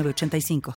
85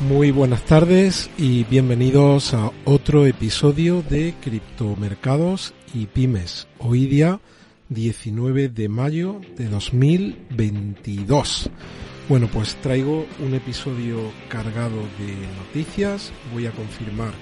Muy buenas tardes y bienvenidos a otro episodio de Criptomercados y Pymes. Hoy día 19 de mayo de 2022. Bueno, pues traigo un episodio cargado de noticias. Voy a confirmar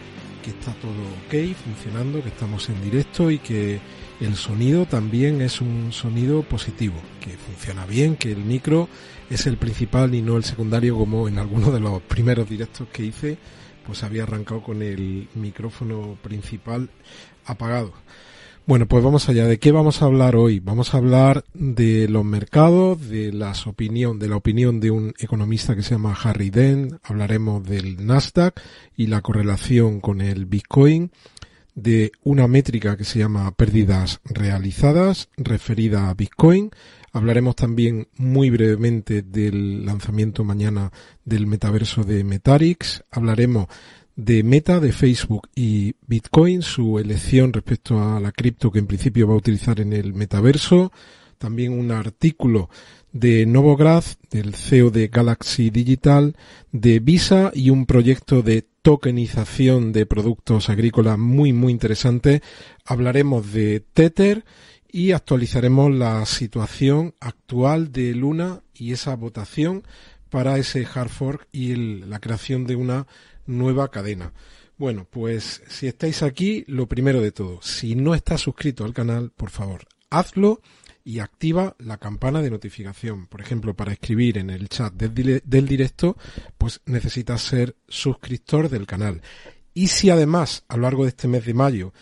que está todo ok, funcionando, que estamos en directo y que el sonido también es un sonido positivo, que funciona bien, que el micro es el principal y no el secundario como en algunos de los primeros directos que hice, pues había arrancado con el micrófono principal apagado. Bueno, pues vamos allá. ¿De qué vamos a hablar hoy? Vamos a hablar de los mercados, de las opinión, de la opinión de un economista que se llama Harry Dent. Hablaremos del Nasdaq y la correlación con el Bitcoin de una métrica que se llama pérdidas realizadas referida a Bitcoin. Hablaremos también muy brevemente del lanzamiento mañana del metaverso de Metarix. Hablaremos de Meta, de Facebook y Bitcoin, su elección respecto a la cripto que en principio va a utilizar en el metaverso. También un artículo de Novograd, del CEO de Galaxy Digital, de Visa y un proyecto de tokenización de productos agrícolas muy muy interesante. Hablaremos de Tether y actualizaremos la situación actual de Luna y esa votación para ese hard fork y la creación de una nueva cadena. Bueno, pues si estáis aquí, lo primero de todo, si no estás suscrito al canal, por favor, hazlo y activa la campana de notificación. Por ejemplo, para escribir en el chat del, directo, pues necesitas ser suscriptor del canal. Y si además a lo largo de este mes de mayo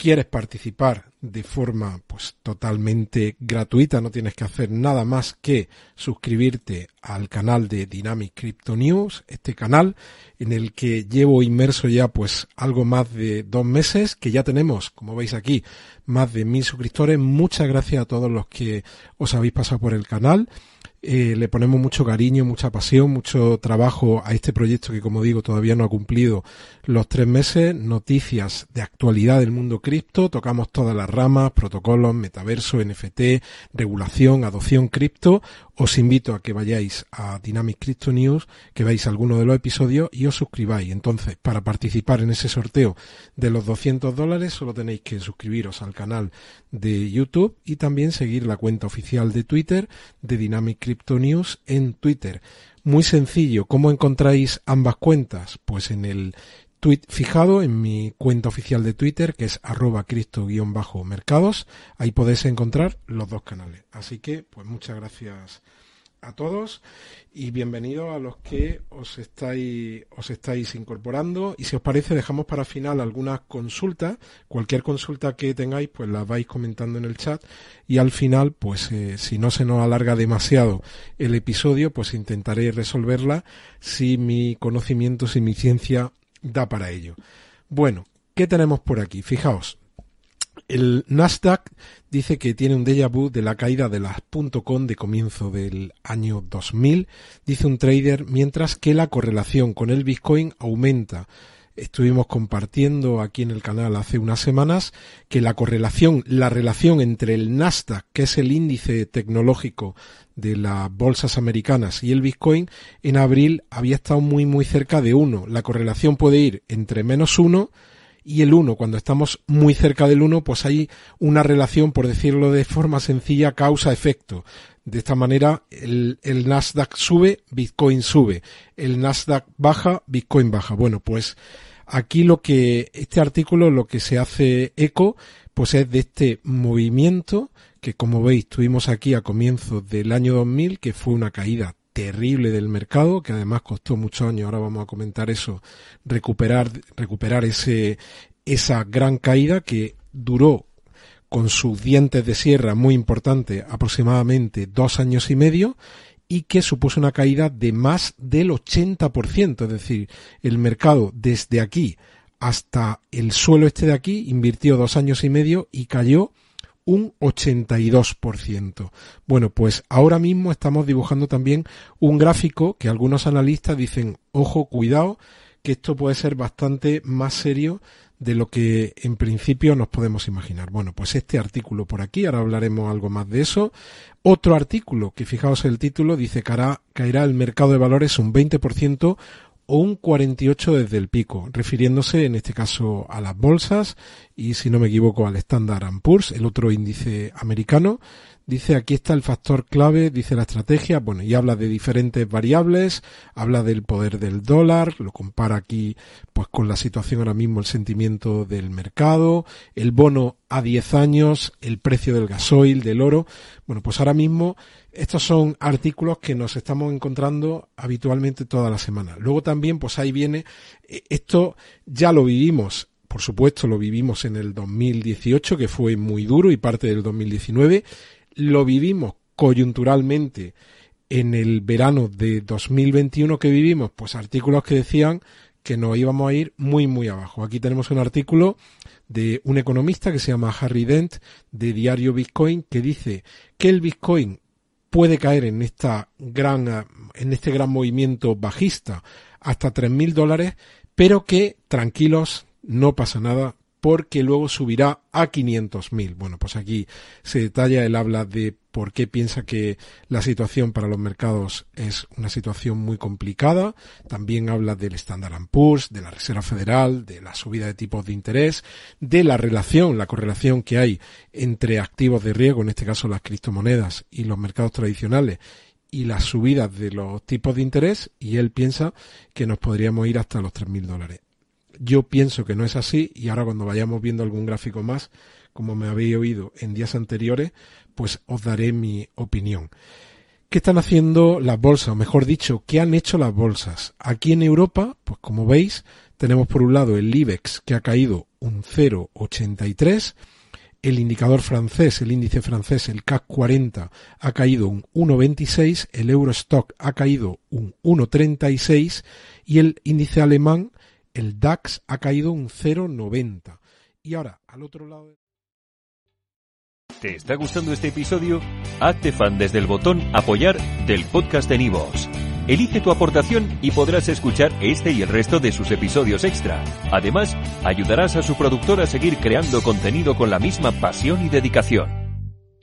quieres participar de forma pues totalmente gratuita, no tienes que hacer nada más que suscribirte al canal de Dynamic Crypto News, este canal en el que llevo inmerso ya pues algo más de dos meses, que ya tenemos, como veis aquí, más de mil suscriptores. Muchas gracias a todos los que os habéis pasado por el canal. Eh, le ponemos mucho cariño, mucha pasión, mucho trabajo a este proyecto que, como digo, todavía no ha cumplido los tres meses. Noticias de actualidad del mundo cripto. Tocamos todas las ramas, protocolos, metaverso, NFT, regulación, adopción cripto. Os invito a que vayáis a Dynamic Crypto News, que veáis alguno de los episodios y os suscribáis. Entonces, para participar en ese sorteo de los 200 dólares, solo tenéis que suscribiros al canal de YouTube y también seguir la cuenta oficial de Twitter de Dynamic Crypto News en Twitter. Muy sencillo, ¿cómo encontráis ambas cuentas? Pues en el tweet fijado en mi cuenta oficial de Twitter, que es arroba cristo-mercados. Ahí podéis encontrar los dos canales. Así que, pues muchas gracias a todos y bienvenidos a los que os estáis os estáis incorporando y si os parece dejamos para final algunas consultas cualquier consulta que tengáis pues la vais comentando en el chat y al final pues eh, si no se nos alarga demasiado el episodio pues intentaré resolverla si mi conocimiento si mi ciencia da para ello bueno qué tenemos por aquí fijaos el Nasdaq dice que tiene un déjà vu de la caída de las .com de comienzo del año 2000, dice un trader, mientras que la correlación con el Bitcoin aumenta. Estuvimos compartiendo aquí en el canal hace unas semanas que la correlación, la relación entre el Nasdaq, que es el índice tecnológico de las bolsas americanas, y el Bitcoin, en abril había estado muy muy cerca de uno. La correlación puede ir entre menos uno y el 1, cuando estamos muy cerca del 1, pues hay una relación, por decirlo de forma sencilla, causa-efecto. De esta manera, el, el, Nasdaq sube, Bitcoin sube. El Nasdaq baja, Bitcoin baja. Bueno, pues aquí lo que, este artículo lo que se hace eco, pues es de este movimiento que como veis tuvimos aquí a comienzos del año 2000, que fue una caída terrible del mercado, que además costó muchos años, ahora vamos a comentar eso, recuperar, recuperar ese, esa gran caída que duró con sus dientes de sierra muy importante, aproximadamente dos años y medio, y que supuso una caída de más del 80%, es decir, el mercado desde aquí hasta el suelo este de aquí invirtió dos años y medio y cayó un 82%. Bueno, pues ahora mismo estamos dibujando también un gráfico que algunos analistas dicen, ojo, cuidado, que esto puede ser bastante más serio de lo que en principio nos podemos imaginar. Bueno, pues este artículo por aquí, ahora hablaremos algo más de eso. Otro artículo que fijaos el título dice que caerá el mercado de valores un 20% o un 48 desde el pico, refiriéndose en este caso a las bolsas y si no me equivoco al Standard Poor's, el otro índice americano. Dice aquí está el factor clave, dice la estrategia, bueno, y habla de diferentes variables, habla del poder del dólar, lo compara aquí pues con la situación ahora mismo, el sentimiento del mercado, el bono a 10 años, el precio del gasoil, del oro. Bueno, pues ahora mismo estos son artículos que nos estamos encontrando habitualmente toda la semana. Luego también, pues ahí viene, eh, esto ya lo vivimos por supuesto lo vivimos en el 2018, que fue muy duro, y parte del 2019 lo vivimos coyunturalmente en el verano de 2021 que vivimos, pues artículos que decían que nos íbamos a ir muy muy abajo. Aquí tenemos un artículo de un economista que se llama Harry Dent de Diario Bitcoin que dice que el Bitcoin puede caer en esta gran en este gran movimiento bajista hasta 3.000 dólares, pero que tranquilos, no pasa nada, porque luego subirá a 500.000. Bueno, pues aquí se detalla, él habla de por qué piensa que la situación para los mercados es una situación muy complicada. También habla del Standard Poor's, de la Reserva Federal, de la subida de tipos de interés, de la relación, la correlación que hay entre activos de riesgo, en este caso las criptomonedas y los mercados tradicionales y las subidas de los tipos de interés y él piensa que nos podríamos ir hasta los 3.000 dólares. Yo pienso que no es así y ahora cuando vayamos viendo algún gráfico más, como me habéis oído en días anteriores, pues os daré mi opinión. ¿Qué están haciendo las bolsas? O mejor dicho, ¿qué han hecho las bolsas? Aquí en Europa, pues como veis, tenemos por un lado el IBEX que ha caído un 0,83, el indicador francés, el índice francés, el CAC 40, ha caído un 1,26, el Eurostock ha caído un 1,36 y el índice alemán el DAX ha caído un 0,90. Y ahora, al otro lado... ¿Te está gustando este episodio? Hazte fan desde el botón apoyar del podcast de Nivos. Elige tu aportación y podrás escuchar este y el resto de sus episodios extra. Además, ayudarás a su productor a seguir creando contenido con la misma pasión y dedicación.